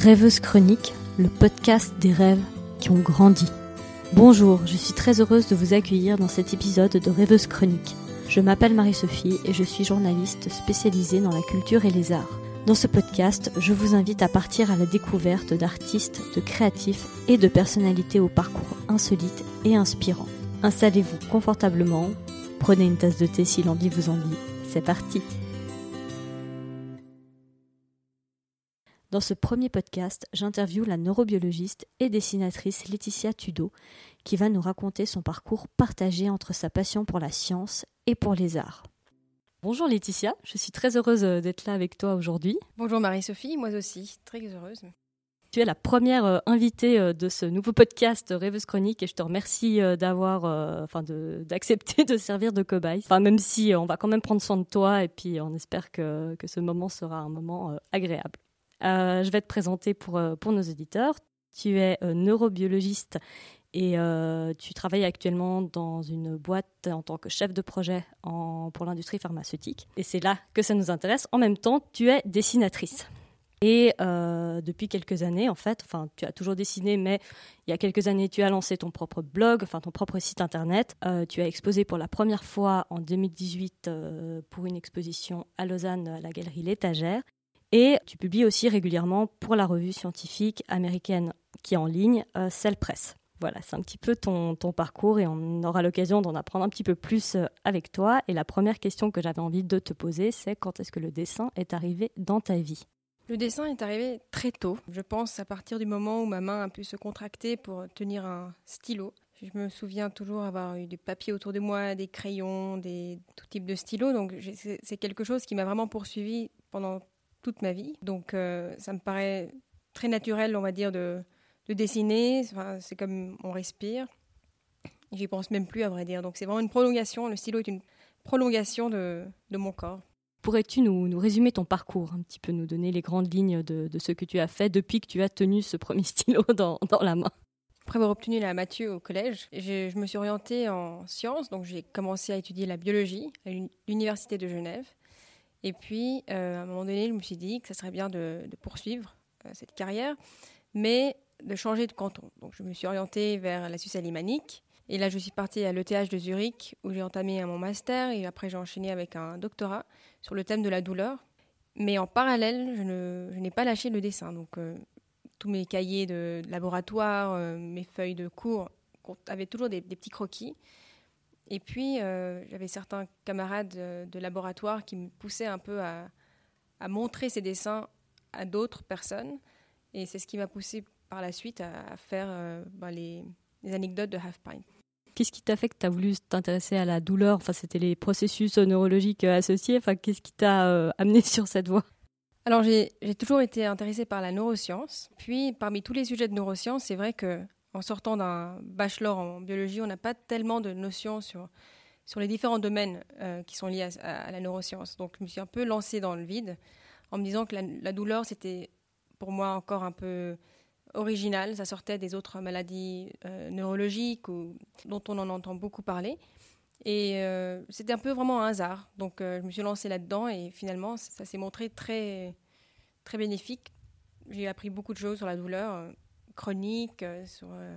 Rêveuse Chronique, le podcast des rêves qui ont grandi. Bonjour, je suis très heureuse de vous accueillir dans cet épisode de Rêveuse Chronique. Je m'appelle Marie-Sophie et je suis journaliste spécialisée dans la culture et les arts. Dans ce podcast, je vous invite à partir à la découverte d'artistes, de créatifs et de personnalités au parcours insolite et inspirant. Installez-vous confortablement, prenez une tasse de thé si l'envie vous en dit. C'est parti Dans ce premier podcast, j'interviewe la neurobiologiste et dessinatrice Laetitia Tudo, qui va nous raconter son parcours partagé entre sa passion pour la science et pour les arts. Bonjour Laetitia, je suis très heureuse euh, d'être là avec toi aujourd'hui. Bonjour Marie-Sophie, moi aussi, très heureuse. Tu es la première euh, invitée euh, de ce nouveau podcast Rêveuse Chronique et je te remercie d'avoir, enfin, d'accepter de, servir de cobaye. Enfin, même si on va quand même prendre soin de toi et puis on espère que, que ce moment sera un moment agréable. Euh, je vais te présenter pour, euh, pour nos auditeurs. Tu es euh, neurobiologiste et tu travailles actuellement dans une boîte en tant que chef de projet pour l'industrie pharmaceutique. Et c'est là que ça nous intéresse. En même temps, tu es dessinatrice. Et depuis quelques années, en fait, enfin, tu as toujours dessiné, mais il y a quelques années, tu as lancé ton propre blog, enfin ton propre site internet. tu as exposé pour la première fois en 2018 pour une exposition à Lausanne à la galerie L'Étagère. Et tu publies aussi régulièrement pour la revue scientifique américaine qui est en ligne, euh, Cell Press. Voilà, c'est un petit peu ton, ton, parcours et on aura l'occasion d'en apprendre un petit peu plus euh, avec toi. Et la première question que j'avais envie de te poser, c'est quand est-ce que le dessin est arrivé dans ta vie? Le dessin est arrivé très tôt. Je pense à partir du moment où ma main a pu se contracter pour tenir un stylo. Je me souviens toujours avoir eu du papier autour de moi, des crayons, des tout type de stylos. Donc c'est quelque chose qui m'a vraiment poursuivi pendant toute ma vie. Donc euh, ça me paraît très naturel, on va dire, de, de dessiner. Enfin, c'est comme on respire. J'y pense même plus, à vrai dire. Donc c'est vraiment une prolongation. Le stylo est une prolongation de, de mon corps. Pourrais-tu nous, nous, résumer ton parcours, un petit peu nous donner les grandes lignes de, de, ce que tu as fait depuis que tu as tenu ce premier stylo dans, dans la main? Après avoir obtenu la Mathieu au collège, je, je me suis orientée en sciences, donc j'ai commencé à étudier la biologie à l'université de Genève. Et puis, euh, à un moment donné, je me suis dit que ça serait bien de, poursuivre euh, cette carrière, mais de changer de canton. Donc, je me suis orientée vers la Suisse alémanique. Et là, je suis partie à l'ETH de Zurich, où j'ai entamé mon master, et après, j'ai enchaîné avec un doctorat sur le thème de la douleur. Mais en parallèle, je n'ai pas lâché le dessin. Donc, euh, tous mes cahiers de laboratoire, mes feuilles de cours avaient toujours des petits croquis. Et puis, euh, j'avais certains camarades euh, de laboratoire qui me poussaient un peu à, montrer ces dessins à d'autres personnes. Et c'est ce qui m'a poussé par la suite à, faire euh, ben, les, anecdotes de Half Pint. Qu'est-ce qui t'a fait que tu as voulu t'intéresser à la douleur? Enfin, c'était les processus neurologiques associés. Enfin, qu'est-ce qui t'a amené sur cette voie? Alors, j'ai toujours été intéressée par la neuroscience. Puis, parmi tous les sujets de neurosciences, c'est vrai que en sortant d'un bachelor en biologie, on n'a pas tellement de notions sur, sur les différents domaines euh, qui sont liés à, la neuroscience. Donc je me suis un peu lancée dans le vide en me disant que la, douleur, c'était pour moi encore un peu original. Ça sortait des autres maladies euh, neurologiques dont on en entend beaucoup parler. Et euh, c'était un peu vraiment un hasard. Donc je me suis lancée là-dedans et finalement, ça, s'est montré très, très bénéfique. J'ai appris beaucoup de choses sur la douleur chronique, euh, sur euh,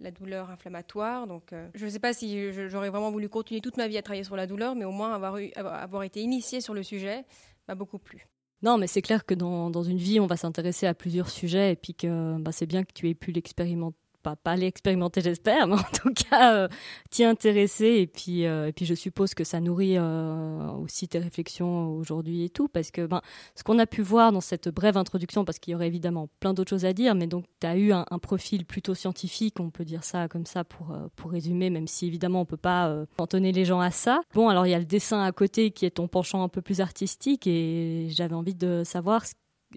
la douleur inflammatoire. Donc, euh, je ne sais pas si j'aurais vraiment voulu continuer toute ma vie à travailler sur la douleur, mais au moins avoir, eu, avoir été initiée sur le sujet m'a beaucoup plu. Non, mais c'est clair que dans, dans, une vie, on va s'intéresser à plusieurs sujets et puis que bah, c'est bien que tu aies pu l'expérimenter pas, pas l'expérimenter, j'espère, mais en tout cas euh, t'y intéresser. Et puis, euh, et puis je suppose que ça nourrit euh, aussi tes réflexions aujourd'hui et tout, parce que ben, ce qu'on a pu voir dans cette brève introduction, parce qu'il y aurait évidemment plein d'autres choses à dire, mais donc tu as eu un, profil plutôt scientifique, on peut dire ça comme ça pour, pour résumer, même si évidemment on peut pas cantonner les gens à ça. Bon, alors il y a le dessin à côté qui est ton penchant un peu plus artistique, et j'avais envie de savoir ce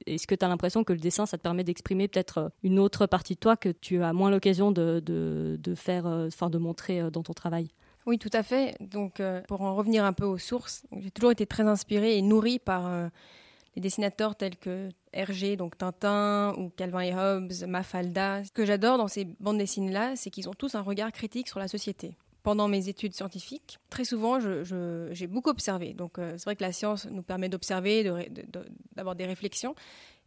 est-ce que tu as l'impression que le dessin, ça te permet d'exprimer peut-être euh, une autre partie de toi que tu as moins l'occasion de, de, faire, euh, enfin de montrer euh, dans ton travail? Oui, tout à fait. Donc, pour en revenir un peu aux sources, j'ai toujours été très inspirée et nourrie par les dessinateurs tels que Hergé, donc Tintin, ou Calvin et Hobbes, Mafalda. Ce que j'adore dans ces bandes dessinées-là, c'est qu'ils ont tous un regard critique sur la société. Pendant mes études scientifiques, très souvent, j'ai beaucoup observé. Donc, euh, c'est vrai que la science nous permet d'observer, d'avoir des réflexions.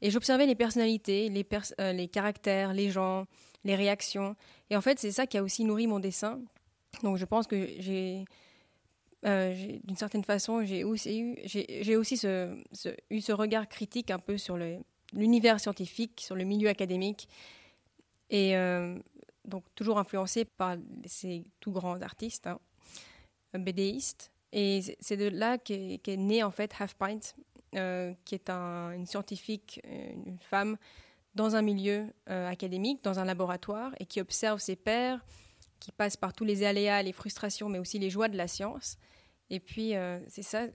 Et j'observais les personnalités, les, euh, les caractères, les gens, les réactions. Et en fait, c'est ça qui a aussi nourri mon dessin. Donc, je pense que j'ai, euh, d'une certaine façon, j'ai aussi eu, ce, eu ce regard critique un peu sur l'univers scientifique, sur le milieu académique. Et donc toujours influencé par ces tout grands artistes, hein, BDistes. Et c'est de là qu'est est née en fait Half Pint, euh, qui est une scientifique, euh, une femme, dans un milieu euh, académique, dans un laboratoire, et qui observe ses pairs, qui passe par tous les aléas, les frustrations, mais aussi les joies de la science. Et puis c'est ça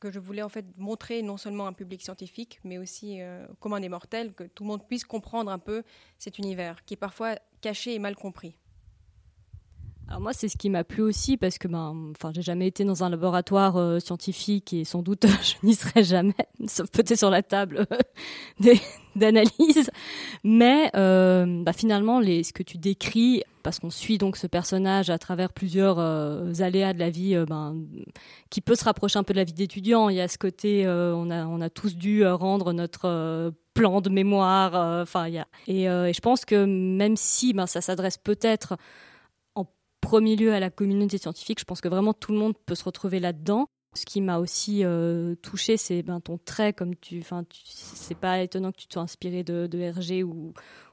que je voulais en fait montrer non seulement à un public scientifique, mais aussi au commun des mortels, que tout le monde puisse comprendre un peu cet univers, qui est parfois caché et mal compris. Alors moi, c'est ce qui m'a plu aussi parce que ben, enfin, j'ai jamais été dans un laboratoire euh, scientifique et sans doute je n'y serai jamais, sauf peut-être sur la table euh, d'analyse. Mais euh, bah, finalement, les, ce que tu décris, parce qu'on suit donc ce personnage à travers plusieurs aléas de la vie, ben, qui peut se rapprocher un peu de la vie d'étudiant. Il y a ce côté, on a tous dû rendre notre plan de mémoire. Enfin, il y a et, et, je pense que même si ben, ça s'adresse peut-être premier lieu à la communauté scientifique. Je pense que vraiment tout le monde peut se retrouver là-dedans. Ce qui m'a aussi euh, touché, c'est ben, ton trait, comme tu, enfin, c'est pas étonnant que tu sois inspiré de, de Hergé ou,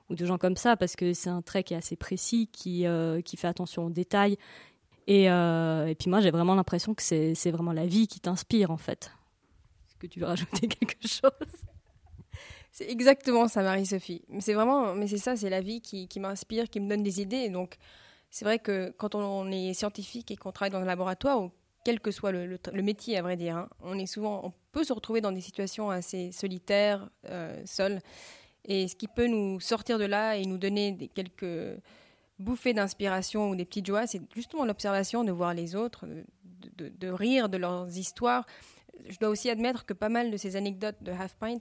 de gens comme ça, parce que c'est un trait qui est assez précis, qui, euh, qui fait attention aux détails. Et, euh, et puis moi, j'ai vraiment l'impression que c'est vraiment la vie qui t'inspire, en fait. Est-ce que tu veux rajouter quelque chose? C'est exactement ça, Marie-Sophie. C'est vraiment, mais c'est ça, c'est la vie qui, m'inspire, qui me donne des idées. Donc, c'est vrai que quand on est scientifique et qu'on travaille dans un laboratoire, ou quel que soit le, métier, à vrai dire, hein, on est souvent, on peut se retrouver dans des situations assez solitaires, euh, seuls. Et ce qui peut nous sortir de là et nous donner quelques bouffées d'inspiration ou des petites joies, c'est justement l'observation de voir les autres, de, de, rire de leurs histoires. Je dois aussi admettre que pas mal de ces anecdotes de Half Pint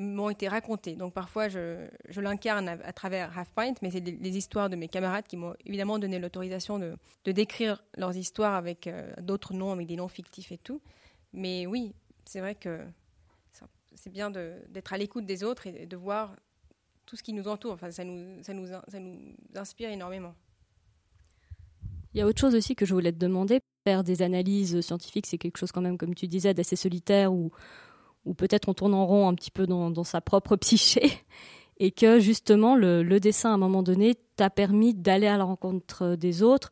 m'ont été racontées. Donc parfois, je, je l'incarne à, travers Half Pint, mais c'est des, histoires de mes camarades qui m'ont évidemment donné l'autorisation de, de, décrire leurs histoires avec euh, d'autres noms, avec des noms fictifs et tout. Mais oui, c'est vrai que c'est bien d'être à l'écoute des autres et de voir tout ce qui nous entoure. Enfin, ça nous, ça nous, ça nous inspire énormément. Il y a autre chose aussi que je voulais te demander. Faire des analyses scientifiques, c'est quelque chose quand même, comme tu disais, d'assez solitaire ou ou peut-être on tourne en rond un petit peu dans, sa propre psyché, et que justement le, dessin à un moment donné t'a permis d'aller à la rencontre des autres.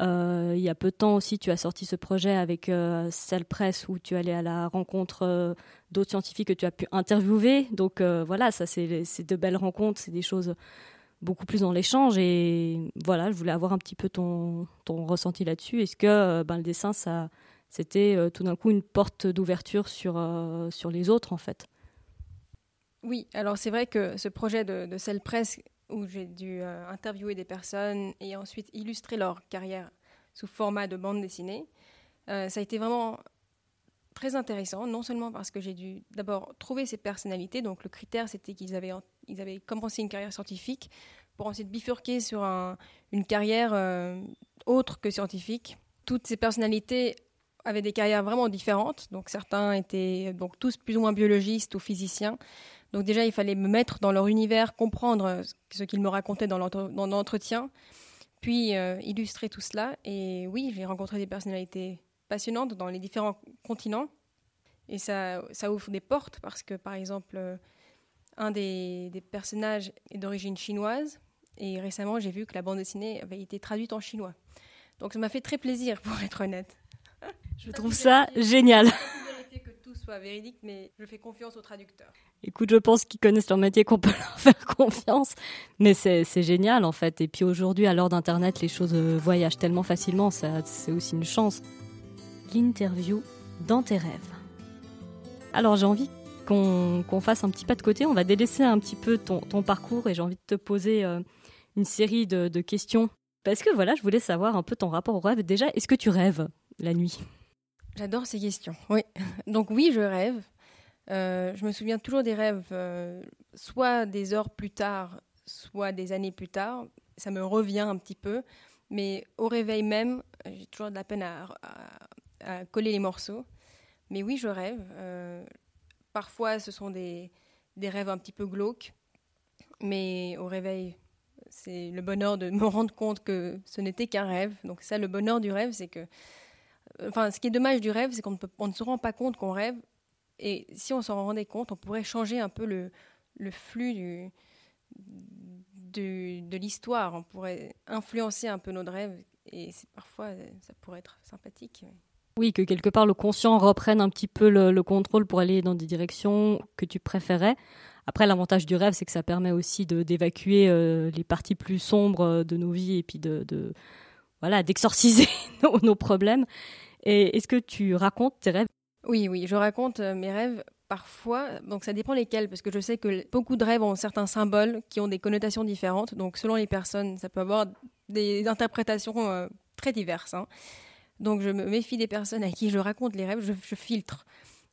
Euh, il y a peu de temps aussi, tu as sorti ce projet avec euh, Cell Press où tu allais à la rencontre euh, d'autres scientifiques que tu as pu interviewer. Donc euh, voilà, ça c'est de belles rencontres, c'est des choses beaucoup plus dans l'échange. Et voilà, je voulais avoir un petit peu ton, ton ressenti là-dessus. Est-ce que ben, le dessin, ça, c'était euh, tout d'un coup une porte d'ouverture sur, euh, sur les autres, en fait. Oui, alors c'est vrai que ce projet de, de Cell Press, où j'ai dû euh, interviewer des personnes et ensuite illustrer leur carrière sous format de bande dessinée, ça a été vraiment très intéressant, non seulement parce que j'ai dû d'abord trouver ces personnalités, donc le critère c'était qu'ils avaient, ils avaient commencé une carrière scientifique pour ensuite bifurquer sur une carrière autre que scientifique. Toutes ces personnalités avaient des carrières vraiment différentes. Donc certains étaient donc tous plus ou moins biologistes ou physiciens. Donc déjà, il fallait me mettre dans leur univers, comprendre ce qu'ils me racontaient dans l'entretien, puis euh, illustrer tout cela. Et oui, j'ai rencontré des personnalités passionnantes dans les différents continents. Et ça, ouvre des portes parce que, par exemple, euh, un des, des personnages est d'origine chinoise. Et récemment, j'ai vu que la bande dessinée avait été traduite en chinois. Donc ça m'a fait très plaisir, pour être honnête. Je trouve ça génial. que tout soit véridique, mais je fais confiance aux traducteurs. Écoute, je pense qu'ils connaissent leur métier, qu'on peut leur faire confiance. Mais c'est génial, en fait. Et puis aujourd'hui, à l'heure d'Internet, les choses euh, voyagent tellement facilement. C'est aussi une chance. L'interview dans tes rêves. Alors, j'ai envie qu'on fasse un petit pas de côté. On va délaisser un petit peu ton, parcours et j'ai envie de te poser euh, une série de, de questions. Parce que voilà, je voulais savoir un peu ton rapport au rêve. Déjà, est-ce que tu rêves la nuit? J'adore ces questions. Oui. Donc oui, je rêve. Euh, je me souviens toujours des rêves, euh, soit des heures plus tard, soit des années plus tard. Ça me revient un petit peu. Mais au réveil même, J'ai toujours de la peine à, coller les morceaux. Mais oui, je rêve. Euh, parfois, ce sont des, des rêves un petit peu glauques. Mais au réveil, c'est le bonheur de me rendre compte que ce n'était qu'un rêve. Donc ça, le bonheur du rêve, c'est que... Enfin, ce qui est dommage du rêve, c'est qu'on ne, se rend pas compte qu'on rêve. Et si on s'en rendait compte, on pourrait changer un peu le, flux de, l'histoire. On pourrait influencer un peu notre rêve. Et parfois, ça pourrait être sympathique. Oui, que quelque part le conscient reprenne un petit peu le, contrôle pour aller dans des directions que tu préférais. Après, l'avantage du rêve, c'est que ça permet aussi d'évacuer euh, les parties plus sombres de nos vies et puis de voilà, d'exorciser nos, nos, problèmes. Et est-ce que tu racontes tes rêves? Oui, oui, je raconte euh, mes rêves parfois, donc ça dépend lesquels, parce que je sais que beaucoup de rêves ont certains symboles qui ont des connotations différentes. Donc selon les personnes, ça peut avoir des interprétations euh, très diverses. Hein. Donc je me méfie des personnes à qui je raconte les rêves, je, filtre.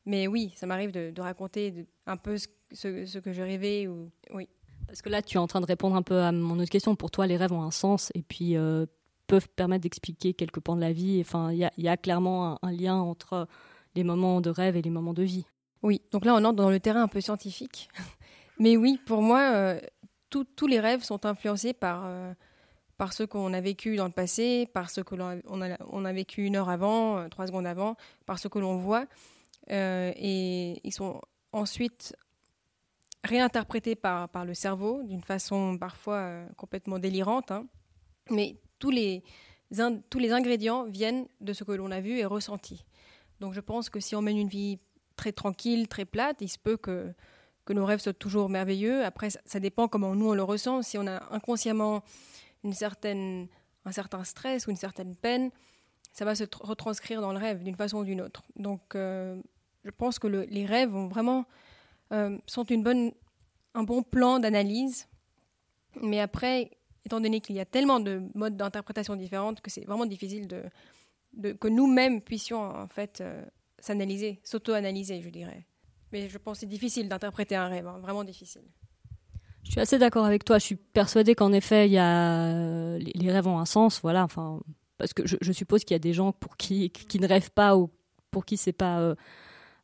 Mais oui, ça m'arrive de, raconter un peu ce, que je rêvais. Ou... Oui. Parce que là, tu es en train de répondre un peu à mon autre question. Pour toi, les rêves ont un sens et puis euh, peuvent permettre d'expliquer quelques pans de la vie. Enfin, il y, a clairement un, lien entre les moments de rêve et les moments de vie. Oui, donc là on entre dans le terrain un peu scientifique. Mais oui, pour moi, euh, tous les rêves sont influencés par, euh, par ce qu'on a vécu dans le passé, par ce que l'on a, vécu une heure avant, euh, trois secondes avant, par ce que l'on voit. et ils sont ensuite réinterprétés par, par le cerveau d'une façon parfois complètement délirante. Hein. Mais tous les, tous les ingrédients viennent de ce que l'on a vu et ressenti. Donc je pense que si on mène une vie très tranquille, très plate. Il se peut que, que nos rêves soient toujours merveilleux. Après, ça, dépend comment nous on le ressent. Si on a inconsciemment une certaine, un certain stress ou une certaine peine, ça va se retranscrire dans le rêve d'une façon ou d'une autre. Donc, euh, je pense que les rêves ont vraiment euh, sont une bonne, un bon plan d'analyse. Mais après, étant donné qu'il y a tellement de modes d'interprétation différentes que c'est vraiment difficile de, que nous-mêmes puissions en fait euh, s'analyser, s'auto-analyser, je dirais. Mais je pense que c'est difficile d'interpréter un rêve, hein, vraiment difficile. Je suis assez d'accord avec toi. Je suis persuadée qu'en effet, il y a les rêves ont un sens, voilà. Enfin, parce que je, suppose qu'il y a des gens pour qui qui ne rêvent pas ou pour qui c'est pas euh,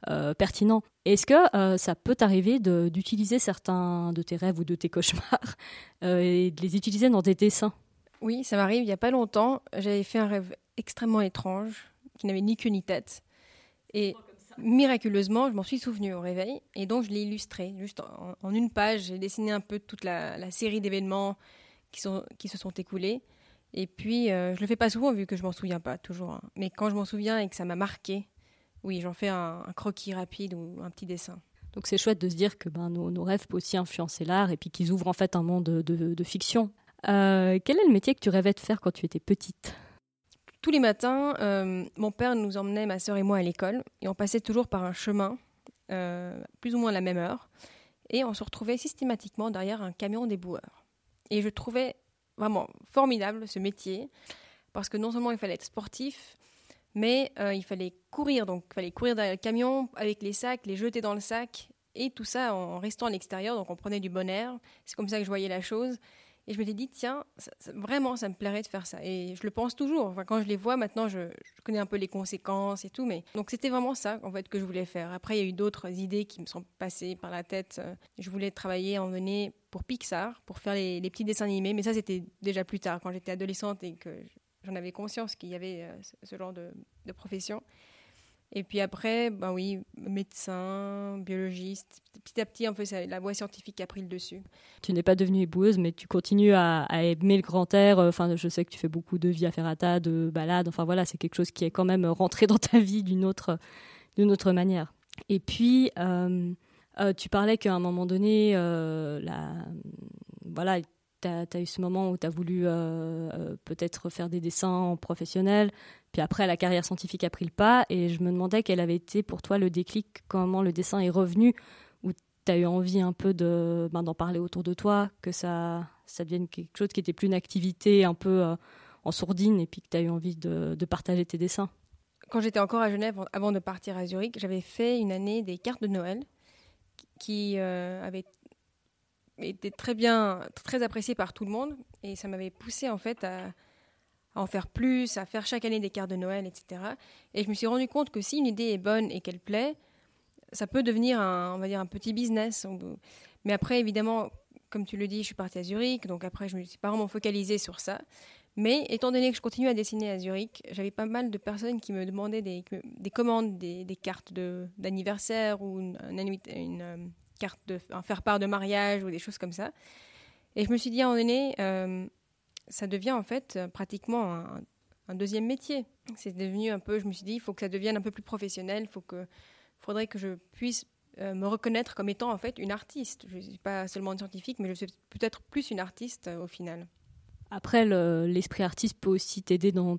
euh, pertinent. Est-ce que euh, ça peut t'arriver d'utiliser certains de tes rêves ou de tes cauchemars et de les utiliser dans des dessins? Oui, ça m'arrive. Il y a pas longtemps, j'avais fait un rêve extrêmement étrange qui n'avait ni queue ni tête. Et miraculeusement, je m'en suis souvenu au réveil et donc je l'ai illustré. Juste en, une page, j'ai dessiné un peu toute la, série d'événements qui, sont, qui se sont écoulés. Et puis, euh, je le fais pas souvent vu que je m'en souviens pas toujours. Hein. Mais quand je m'en souviens et que ça m'a marqué, oui, j'en fais un, croquis rapide ou un petit dessin. Donc c'est chouette de se dire que ben, nos, rêves peuvent aussi influencer l'art et puis qu'ils ouvrent en fait un monde de, fiction. Euh, quel est le métier que tu rêvais de faire quand tu étais petite? Tous les matins, euh, mon père nous emmenait, ma sœur et moi, à l'école, et on passait toujours par un chemin, euh, plus ou moins à la même heure, et on se retrouvait systématiquement derrière un camion déboueur. Et je trouvais vraiment formidable ce métier, parce que non seulement il fallait être sportif, mais euh, il fallait courir, donc il fallait courir derrière le camion avec les sacs, les jeter dans le sac, et tout ça en restant à l'extérieur, donc on prenait du bon air. C'est comme ça que je voyais la chose. Et je me suis dit, tiens, vraiment, ça me plairait de faire ça. Et je le pense toujours. Enfin, quand je les vois maintenant, je, connais un peu les conséquences et tout. Mais donc c'était vraiment ça, en fait, que je voulais faire. Après, il y a eu d'autres idées qui me sont passées par la tête. Je voulais travailler en venir pour Pixar, pour faire les, petits dessins animés. Mais ça, c'était déjà plus tard, quand j'étais adolescente et que j'en avais conscience qu'il y avait euh, ce genre de, profession. Et puis après, ben oui, médecin, biologiste. Petit à petit, un peu, la voie scientifique a pris le dessus. Tu n'es pas devenue éboueuse, mais tu continues à, aimer le grand air. Enfin, je sais que tu fais beaucoup de via ferrata, de balades. Enfin voilà, c'est quelque chose qui est quand même rentré dans ta vie d'une autre, d'une autre manière. Et puis, euh, euh, tu parlais qu'à un moment donné, euh, la, voilà, tu as, eu ce moment où tu as voulu peut-être faire des dessins professionnels, puis après, la carrière scientifique a pris le pas et je me demandais quel avait été pour toi le déclic, comment le dessin est revenu, où tu as eu envie un peu de, ben, d'en parler autour de toi, que ça, devienne quelque chose qui était plus une activité un peu euh, en sourdine et puis que tu as eu envie de, partager tes dessins. Quand j'étais encore à Genève, avant de partir à Zurich, j'avais fait une année des cartes de Noël qui euh, avaient été très bien, très appréciées par tout le monde et ça m'avait poussé en fait à en faire plus, à faire chaque année des cartes de Noël, etc. Et je me suis rendu compte que si une idée est bonne et qu'elle plaît, ça peut devenir un, on va dire un petit business. Mais après, évidemment, comme tu le dis, je suis partie à Zurich, donc après, je me suis pas vraiment focalisée sur ça. Mais étant donné que je continue à dessiner à Zurich, j'avais pas mal de personnes qui me demandaient des, des commandes, des, cartes d'anniversaire ou une, une, euh, carte un faire-part de mariage ou des choses comme ça. Et je me suis dit à un moment donné, euh, ça devient en fait pratiquement un, deuxième métier. C'est devenu un peu, je me suis dit, il faut que ça devienne un peu plus professionnel, il faut que, faudrait que je puisse euh, me reconnaître comme étant en fait une artiste. Je ne suis pas seulement une scientifique, mais je suis peut-être plus une artiste au final. Après, l'esprit artiste peut aussi t'aider dans,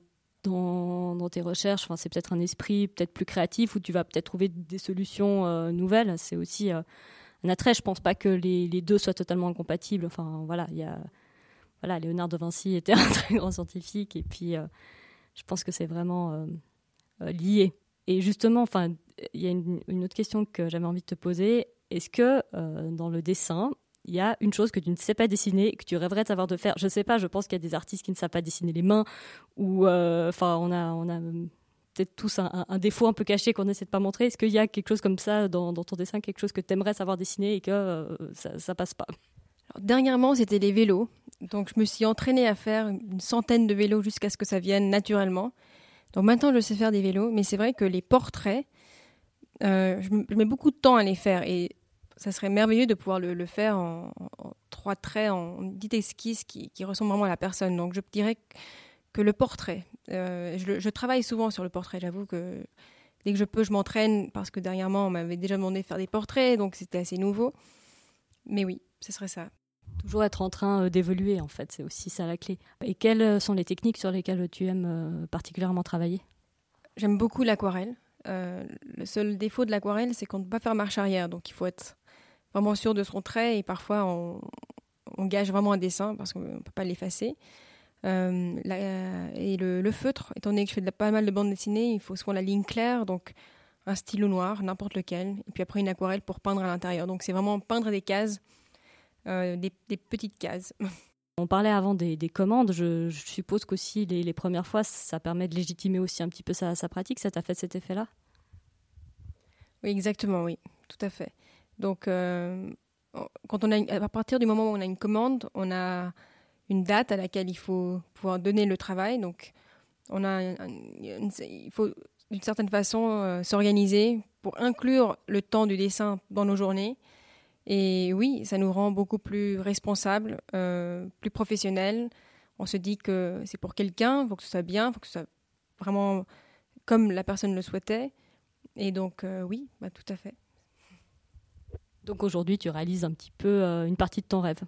dans, tes recherches. Enfin, c'est peut-être un esprit peut-être plus créatif où tu vas peut-être trouver des solutions euh, nouvelles. C'est aussi euh, attrait. Je pense pas que les, deux soient totalement incompatibles. Enfin, voilà, il y a voilà, Léonard de Vinci était un très grand scientifique et puis euh, je pense que c'est vraiment lié. Et justement, enfin, il y a une, autre question que j'avais envie de te poser. Est-ce que dans le dessin, il y a une chose que tu ne sais pas dessiner que tu rêverais de savoir de faire? Je sais pas, je pense qu'il y a des artistes qui ne savent pas dessiner les mains ou euh, enfin on a on a peut-être tous un, défaut un peu caché qu'on essaie de pas montrer. Est-ce qu'il y a quelque chose comme ça dans, ton dessin, quelque chose que tu aimerais savoir dessiner et que euh, ça, passe pas? Dernièrement, c'était les vélos. Donc je me suis entraînée à faire une centaine de vélos jusqu'à ce que ça vienne naturellement. Donc maintenant, je sais faire des vélos, mais c'est vrai que les portraits, euh, je mets beaucoup de temps à les faire et ça serait merveilleux de pouvoir le, faire en, trois traits, en une petite esquisse qui, ressemble vraiment à la personne. Donc je dirais que le portrait, euh, je, travaille souvent sur le portrait, j'avoue que dès que je peux, je m'entraîne parce que derrière moi, on m'avait déjà demandé de faire des portraits, donc c'était assez nouveau. Mais oui, ce serait ça. Toujours être en train euh, d'évoluer, en fait, c'est aussi ça la clé. Et quelles sont les techniques sur lesquelles tu aimes euh, particulièrement travailler? J'aime beaucoup l'aquarelle. le seul défaut de l'aquarelle, c'est qu'on ne peut pas faire marche arrière, donc il faut être vraiment sûr de son trait et parfois on, gage vraiment un dessin parce qu'on ne peut pas l'effacer. Euh, et le, feutre, étant donné que je fais de pas mal de bandes dessinées, il faut souvent la ligne claire, donc un stylo noir, n'importe lequel, et puis après une aquarelle pour peindre à l'intérieur. Donc c'est vraiment peindre des cases, euh, des, petites cases. On parlait avant des, commandes, je, suppose qu'aussi les, les, premières fois, ça permet de légitimer aussi un petit peu sa, sa pratique, ça t'a fait cet effet-là? Oui, exactement, oui, tout à fait. Donc, euh, quand on a, à partir du moment où on a une commande, on a une date à laquelle il faut pouvoir donner le travail. Donc, on a, il faut d'une certaine façon euh, s'organiser pour inclure le temps du dessin dans nos journées. Et oui, ça nous rend beaucoup plus responsables, euh, plus professionnels. On se dit que c'est pour quelqu'un, il faut que ce soit bien, il faut que ce soit vraiment comme la personne le souhaitait. Et donc, oui, bah, tout à fait. Donc aujourd'hui, tu réalises un petit peu euh, une partie de ton rêve.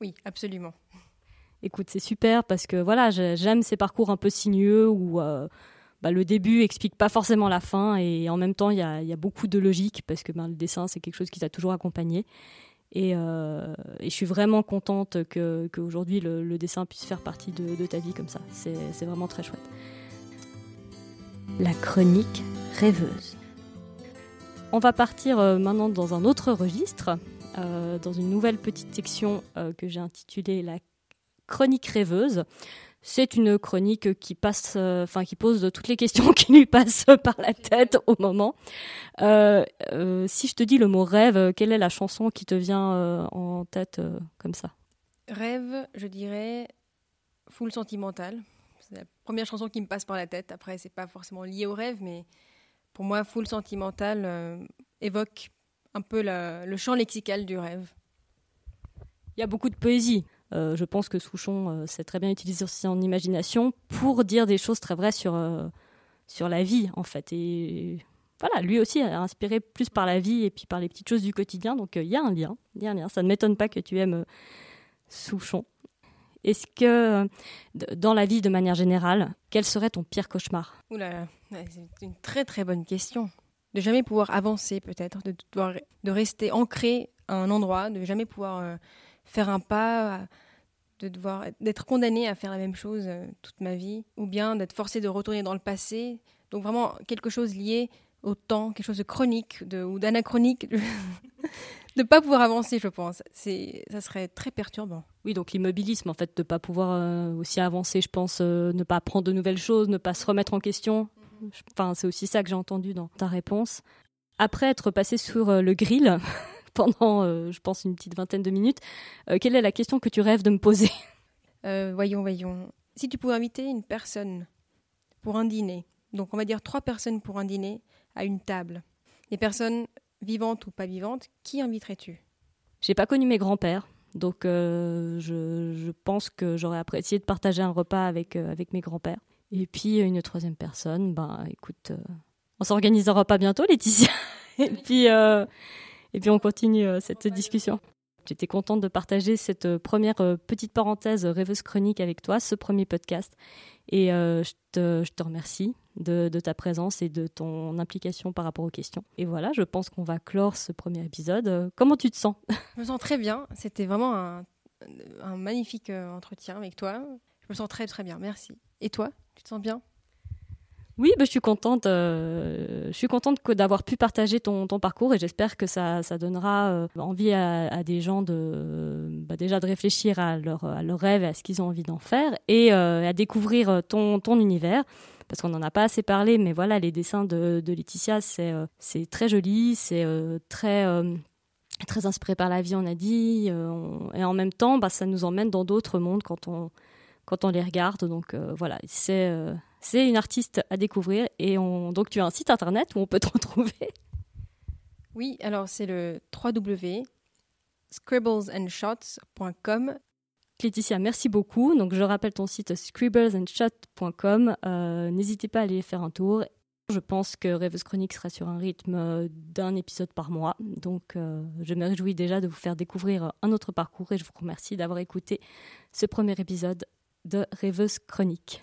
Oui, absolument. Écoute, c'est super parce que voilà, j'aime ces parcours un peu sinueux où euh, bah, le début explique pas forcément la fin et en même temps il y a, beaucoup de logique parce que ben, le dessin c'est quelque chose qui t'a toujours accompagné. Et, euh, je suis vraiment contente qu'aujourd'hui le, dessin puisse faire partie de ta vie comme ça. C'est vraiment très chouette. La chronique rêveuse. On va partir euh, maintenant dans un autre registre, euh, dans une nouvelle petite section euh, que j'ai intitulée la chronique rêveuse. C'est une chronique qui passe, enfin qui pose toutes les questions qui lui passent par la tête au moment. si je te dis le mot rêve, quelle est la chanson qui te vient en tête comme ça? Rêve, je dirais full sentimental. C'est la première chanson qui me passe par la tête. Après, c'est pas forcément lié au rêve, mais pour moi, Full Sentimental euh, évoque un peu le champ lexical du rêve. Il y a beaucoup de poésie. Euh, je pense que Souchon euh, sait très bien utiliser son imagination pour dire des choses très vraies sur, sur la vie, en fait. Et voilà, lui aussi a inspiré plus par la vie et puis par les petites choses du quotidien. Donc il y a un lien. Il y a un lien. Ça ne m'étonne pas que tu aimes Souchon. Est-ce que, dans la vie de manière générale, quel serait ton pire cauchemar? C'est une très très bonne question. De jamais pouvoir avancer peut-être, de, de rester ancré à un endroit, de jamais pouvoir euh, faire un pas, de devoir d'être condamné à faire la même chose euh, toute ma vie, ou bien d'être forcé de retourner dans le passé. Donc vraiment quelque chose lié au temps, quelque chose de chronique de, ou d'anachronique. de ne pas pouvoir avancer, je pense. C'est, ça serait très perturbant. Oui, donc l'immobilisme, en fait, de ne pas pouvoir euh, aussi avancer, je pense, euh, ne pas apprendre de nouvelles choses, ne pas se remettre en question. Enfin, c'est aussi ça que j'ai entendu dans ta réponse. Après être passé sur euh, le grill pendant, je pense, une petite vingtaine de minutes, quelle est la question que tu rêves de me poser? Voyons, voyons. Si tu pouvais inviter une personne pour un dîner, donc on va dire trois personnes pour un dîner à une table, des personnes vivante ou pas vivante, qui inviterais-tu? J'ai pas connu mes grands-pères, donc euh, je, pense que j'aurais apprécié de partager un repas avec, euh, avec mes grands-pères. Et puis une troisième personne, ben écoute, euh, on s'organisera pas bientôt, Laetitia. et puis et puis on continue cette discussion. J'étais contente de partager cette première petite parenthèse rêveuse chronique avec toi, ce premier podcast. Et je te, remercie de, ta présence et de ton implication par rapport aux questions. Et voilà, je pense qu'on va clore ce premier épisode. Euh, comment tu te sens? Je me sens très bien. C'était vraiment un, magnifique euh, entretien avec toi. Je me sens très très bien. Merci. Et toi, tu te sens bien? Oui, bah, je suis contente. Euh, je suis contente d'avoir pu partager ton, parcours et j'espère que ça, donnera envie à, des gens de bah, déjà de réfléchir à leur, à leurs rêves et à ce qu'ils ont envie d'en faire et à découvrir ton, ton univers parce qu'on n'en a pas assez parlé, mais voilà, les dessins de, Laetitia, c'est euh, c'est très joli, c'est euh, très euh, très inspiré par la vie, on a dit, et en même temps, bah, ça nous emmène dans d'autres mondes quand on quand on les regarde. Donc voilà, c'est c'est une artiste à découvrir. Et on, donc tu as un site internet où on peut te retrouver. Oui, alors c'est le www.scribblesandshots.com Laetitia, merci beaucoup. Donc, je rappelle ton site scribblesandshot.com. Euh, n'hésitez pas à aller faire un tour. Je pense que Rêveuse Chronique sera sur un rythme d'un épisode par mois. Donc, euh, je me réjouis déjà de vous faire découvrir un autre parcours et je vous remercie d'avoir écouté ce premier épisode de Rêveuse Chronique.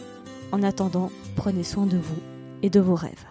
En attendant, prenez soin de vous et de vos rêves.